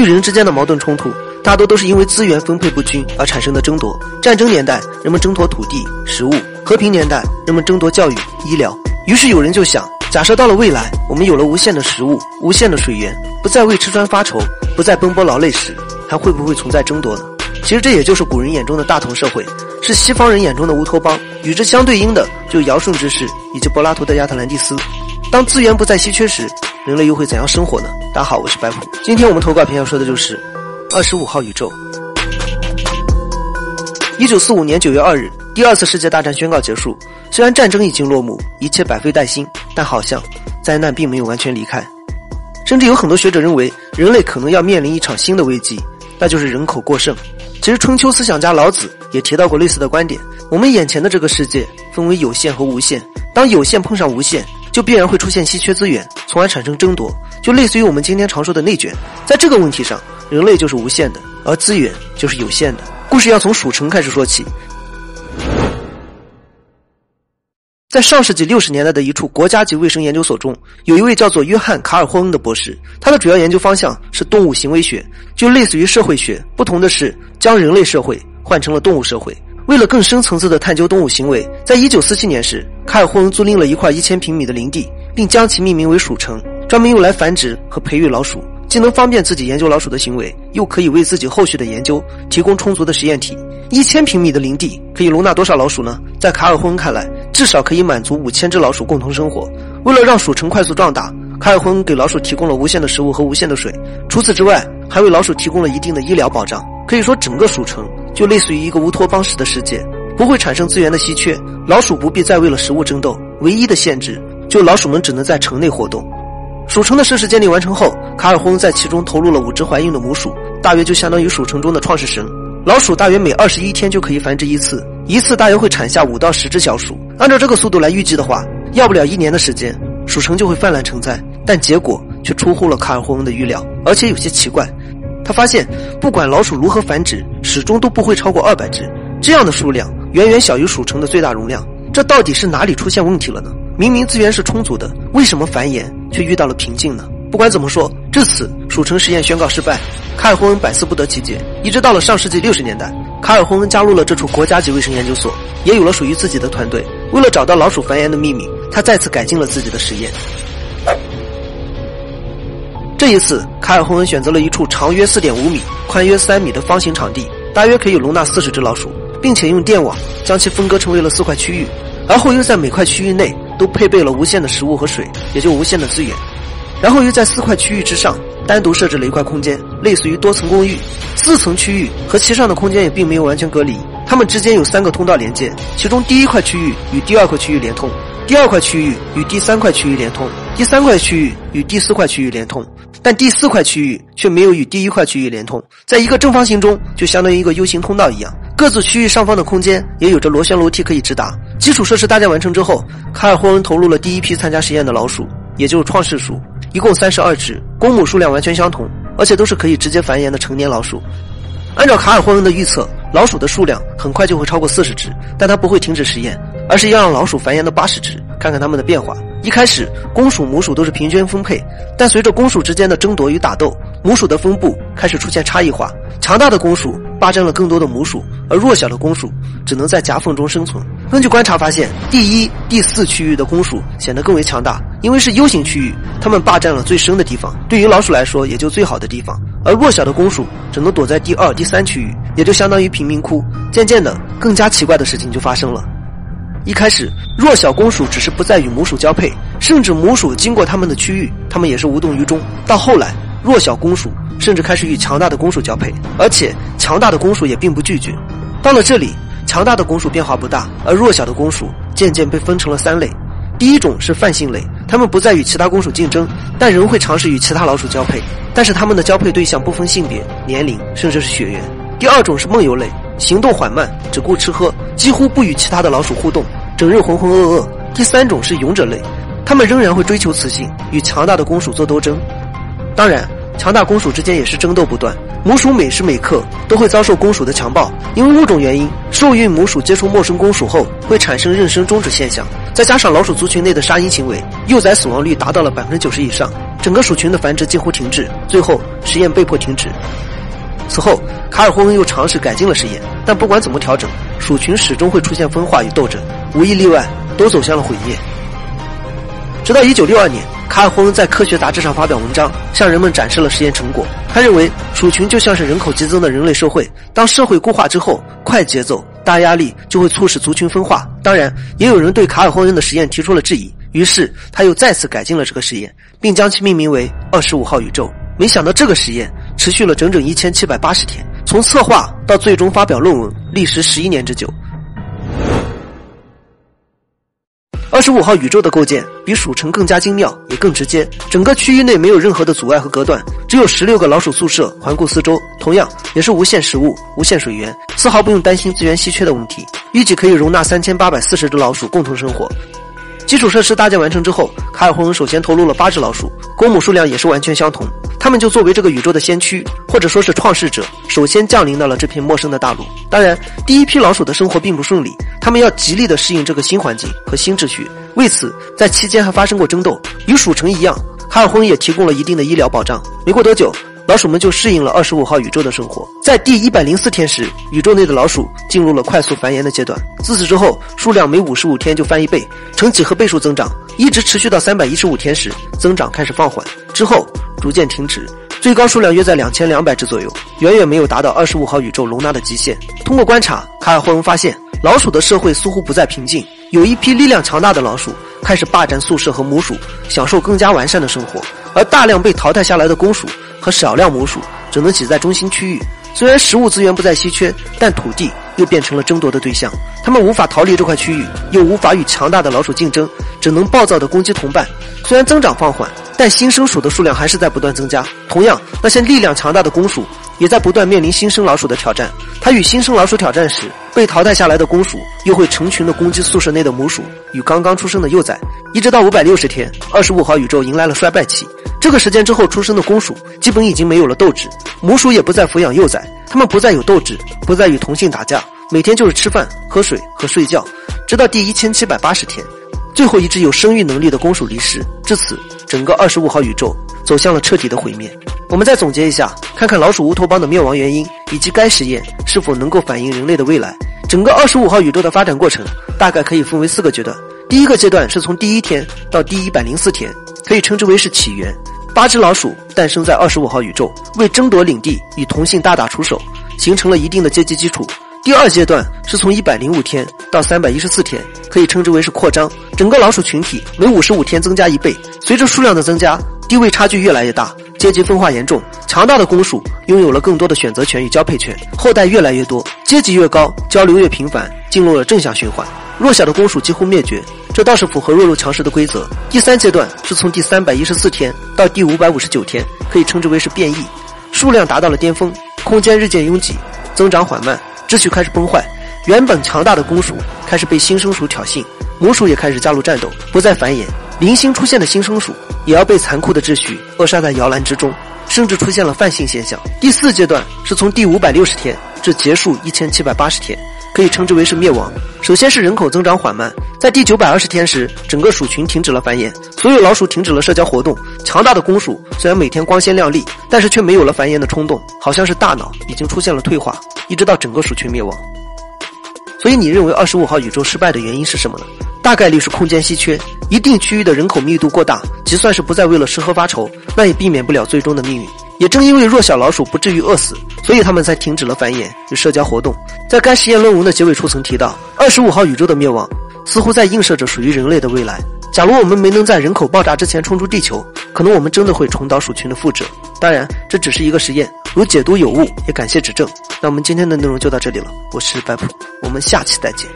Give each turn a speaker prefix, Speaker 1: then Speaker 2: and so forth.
Speaker 1: 与人之间的矛盾冲突，大多都是因为资源分配不均而产生的争夺。战争年代，人们争夺土地、食物；和平年代，人们争夺教育、医疗。于是有人就想，假设到了未来，我们有了无限的食物、无限的水源，不再为吃穿发愁，不再奔波劳累时，还会不会存在争夺呢？其实这也就是古人眼中的大同社会，是西方人眼中的乌托邦。与之相对应的，就尧舜之世以及柏拉图的亚特兰蒂斯。当资源不再稀缺时，人类又会怎样生活呢？大家好，我是白虎。今天我们投稿篇要说的就是二十五号宇宙。一九四五年九月二日，第二次世界大战宣告结束。虽然战争已经落幕，一切百废待兴，但好像灾难并没有完全离开。甚至有很多学者认为，人类可能要面临一场新的危机，那就是人口过剩。其实春秋思想家老子也提到过类似的观点。我们眼前的这个世界分为有限和无限，当有限碰上无限。就必然会出现稀缺资源，从而产生争夺，就类似于我们今天常说的内卷。在这个问题上，人类就是无限的，而资源就是有限的。故事要从蜀城开始说起。在上世纪六十年代的一处国家级卫生研究所中，有一位叫做约翰·卡尔霍恩的博士，他的主要研究方向是动物行为学，就类似于社会学，不同的是将人类社会换成了动物社会。为了更深层次的探究动物行为，在一九四七年时，卡尔霍恩租赁了一块一千平米的林地，并将其命名为“鼠城”，专门用来繁殖和培育老鼠，既能方便自己研究老鼠的行为，又可以为自己后续的研究提供充足的实验体。一千平米的林地可以容纳多少老鼠呢？在卡尔霍恩看来，至少可以满足五千只老鼠共同生活。为了让鼠城快速壮大，卡尔霍恩给老鼠提供了无限的食物和无限的水，除此之外，还为老鼠提供了一定的医疗保障。可以说，整个鼠城。就类似于一个乌托邦式的世界，不会产生资源的稀缺，老鼠不必再为了食物争斗。唯一的限制，就老鼠们只能在城内活动。鼠城的设施建立完成后，卡尔霍恩在其中投入了五只怀孕的母鼠，大约就相当于鼠城中的创世神。老鼠大约每二十一天就可以繁殖一次，一次大约会产下五到十只小鼠。按照这个速度来预计的话，要不了一年的时间，鼠城就会泛滥成灾。但结果却出乎了卡尔霍恩的预料，而且有些奇怪。他发现，不管老鼠如何繁殖，始终都不会超过二百只。这样的数量远远小于鼠城的最大容量。这到底是哪里出现问题了呢？明明资源是充足的，为什么繁衍却遇到了瓶颈呢？不管怎么说，至此鼠城实验宣告失败。卡尔霍恩百思不得其解。一直到了上世纪六十年代，卡尔霍恩加入了这处国家级卫生研究所，也有了属于自己的团队。为了找到老鼠繁衍的秘密，他再次改进了自己的实验。这一次，卡尔霍恩选择了一处长约四点五米、宽约三米的方形场地，大约可以容纳四十只老鼠，并且用电网将其分割成为了四块区域，而后又在每块区域内都配备了无限的食物和水，也就无限的资源。然后又在四块区域之上单独设置了一块空间，类似于多层公寓。四层区域和其上的空间也并没有完全隔离，它们之间有三个通道连接，其中第一块区域与第二块区域连通，第二块区域与第三块区域连通，第三块区域与第四块区域连通。但第四块区域却没有与第一块区域连通，在一个正方形中就相当于一个 U 型通道一样，各自区域上方的空间也有着螺旋楼梯可以直达。基础设施搭建完成之后，卡尔霍恩投入了第一批参加实验的老鼠，也就是创世鼠，一共三十二只，公母数量完全相同，而且都是可以直接繁衍的成年老鼠。按照卡尔霍恩的预测，老鼠的数量很快就会超过四十只，但他不会停止实验，而是要让老鼠繁衍到八十只，看看它们的变化。一开始，公鼠母鼠都是平均分配，但随着公鼠之间的争夺与打斗，母鼠的分布开始出现差异化。强大的公鼠霸占了更多的母鼠，而弱小的公鼠只能在夹缝中生存。根据观察发现，第一、第四区域的公鼠显得更为强大，因为是 U 型区域，它们霸占了最深的地方，对于老鼠来说也就最好的地方。而弱小的公鼠只能躲在第二、第三区域，也就相当于贫民窟。渐渐的，更加奇怪的事情就发生了。一开始，弱小公鼠只是不再与母鼠交配，甚至母鼠经过它们的区域，它们也是无动于衷。到后来，弱小公鼠甚至开始与强大的公鼠交配，而且强大的公鼠也并不拒绝。到了这里，强大的公鼠变化不大，而弱小的公鼠渐渐被分成了三类。第一种是泛性类，它们不再与其他公鼠竞争，但仍会尝试与其他老鼠交配，但是它们的交配对象不分性别、年龄，甚至是血缘。第二种是梦游类，行动缓慢，只顾吃喝，几乎不与其他的老鼠互动。整日浑浑噩噩。第三种是勇者类，他们仍然会追求雌性，与强大的公鼠做斗争。当然，强大公鼠之间也是争斗不断。母鼠每时每刻都会遭受公鼠的强暴，因为物种原因，受孕母鼠接触陌生公鼠后会产生妊娠终止现象。再加上老鼠族群内的杀婴行为，幼崽死亡率达到了百分之九十以上。整个鼠群的繁殖近乎停滞，最后实验被迫停止。此后，卡尔霍恩又尝试改进了实验，但不管怎么调整，鼠群始终会出现分化与斗争，无一例外都走向了毁灭。直到1962年，卡尔霍恩在科学杂志上发表文章，向人们展示了实验成果。他认为，鼠群就像是人口激增的人类社会，当社会固化之后，快节奏、大压力就会促使族群分化。当然，也有人对卡尔霍恩的实验提出了质疑，于是他又再次改进了这个实验，并将其命名为“二十五号宇宙”。没想到，这个实验持续了整整一千七百八十天，从策划到最终发表论文，历时十一年之久。二十五号宇宙的构建比鼠城更加精妙，也更直接。整个区域内没有任何的阻碍和隔断，只有十六个老鼠宿舍环顾四周，同样也是无限食物、无限水源，丝毫不用担心资源稀缺的问题。预计可以容纳三千八百四十只老鼠共同生活。基础设施搭建完成之后，卡尔霍恩首先投入了八只老鼠，公母数量也是完全相同。他们就作为这个宇宙的先驱，或者说是创世者，首先降临到了这片陌生的大陆。当然，第一批老鼠的生活并不顺利，他们要极力的适应这个新环境和新秩序。为此，在期间还发生过争斗。与鼠城一样，卡尔霍恩也提供了一定的医疗保障。没过多久。老鼠们就适应了二十五号宇宙的生活。在第一百零四天时，宇宙内的老鼠进入了快速繁衍的阶段。自此之后，数量每五十五天就翻一倍，呈几何倍数增长，一直持续到三百一十五天时，增长开始放缓，之后逐渐停止。最高数量约在两千两百只左右，远远没有达到二十五号宇宙容纳的极限。通过观察，卡尔霍恩发现，老鼠的社会似乎不再平静，有一批力量强大的老鼠开始霸占宿舍和母鼠，享受更加完善的生活，而大量被淘汰下来的公鼠。和少量母鼠只能挤在中心区域。虽然食物资源不再稀缺，但土地又变成了争夺的对象。它们无法逃离这块区域，又无法与强大的老鼠竞争，只能暴躁地攻击同伴。虽然增长放缓，但新生鼠的数量还是在不断增加。同样，那些力量强大的公鼠也在不断面临新生老鼠的挑战。它与新生老鼠挑战时，被淘汰下来的公鼠又会成群地攻击宿舍内的母鼠与刚刚出生的幼崽。一直到五百六十天，二十五号宇宙迎来了衰败期。这个时间之后出生的公鼠基本已经没有了斗志，母鼠也不再抚养幼崽，它们不再有斗志，不再与同性打架，每天就是吃饭、喝水和睡觉。直到第一千七百八十天，最后一只有生育能力的公鼠离世，至此，整个二十五号宇宙走向了彻底的毁灭。我们再总结一下，看看老鼠乌托邦的灭亡原因，以及该实验是否能够反映人类的未来。整个二十五号宇宙的发展过程大概可以分为四个阶段。第一个阶段是从第一天到第一百零四天，可以称之为是起源。八只老鼠诞生在二十五号宇宙，为争夺领地与同性大打出手，形成了一定的阶级基础。第二阶段是从一百零五天到三百一十四天，可以称之为是扩张。整个老鼠群体每五十五天增加一倍，随着数量的增加，地位差距越来越大，阶级分化严重。强大的公鼠拥有了更多的选择权与交配权，后代越来越多，阶级越高，交流越频繁，进入了正向循环。弱小的公鼠几乎灭绝，这倒是符合弱肉强食的规则。第三阶段是从第三百一十四天到第五百五十九天，可以称之为是变异，数量达到了巅峰，空间日渐拥挤，增长缓慢，秩序开始崩坏。原本强大的公鼠开始被新生鼠挑衅，母鼠也开始加入战斗，不再繁衍。零星出现的新生鼠也要被残酷的秩序扼杀在摇篮之中，甚至出现了泛性现象。第四阶段是从第五百六十天至结束一千七百八十天。可以称之为是灭亡。首先是人口增长缓慢，在第九百二十天时，整个鼠群停止了繁衍，所有老鼠停止了社交活动。强大的公鼠虽然每天光鲜亮丽，但是却没有了繁衍的冲动，好像是大脑已经出现了退化，一直到整个鼠群灭亡。所以你认为二十五号宇宙失败的原因是什么呢？大概率是空间稀缺，一定区域的人口密度过大，就算是不再为了吃喝发愁，那也避免不了最终的命运。也正因为弱小老鼠不至于饿死，所以他们才停止了繁衍与社交活动。在该实验论文的结尾处曾提到，二十五号宇宙的灭亡似乎在映射着属于人类的未来。假如我们没能在人口爆炸之前冲出地球，可能我们真的会重蹈鼠群的覆辙。当然，这只是一个实验，如解读有误，也感谢指正。那我们今天的内容就到这里了，我是白普，我们下期再见。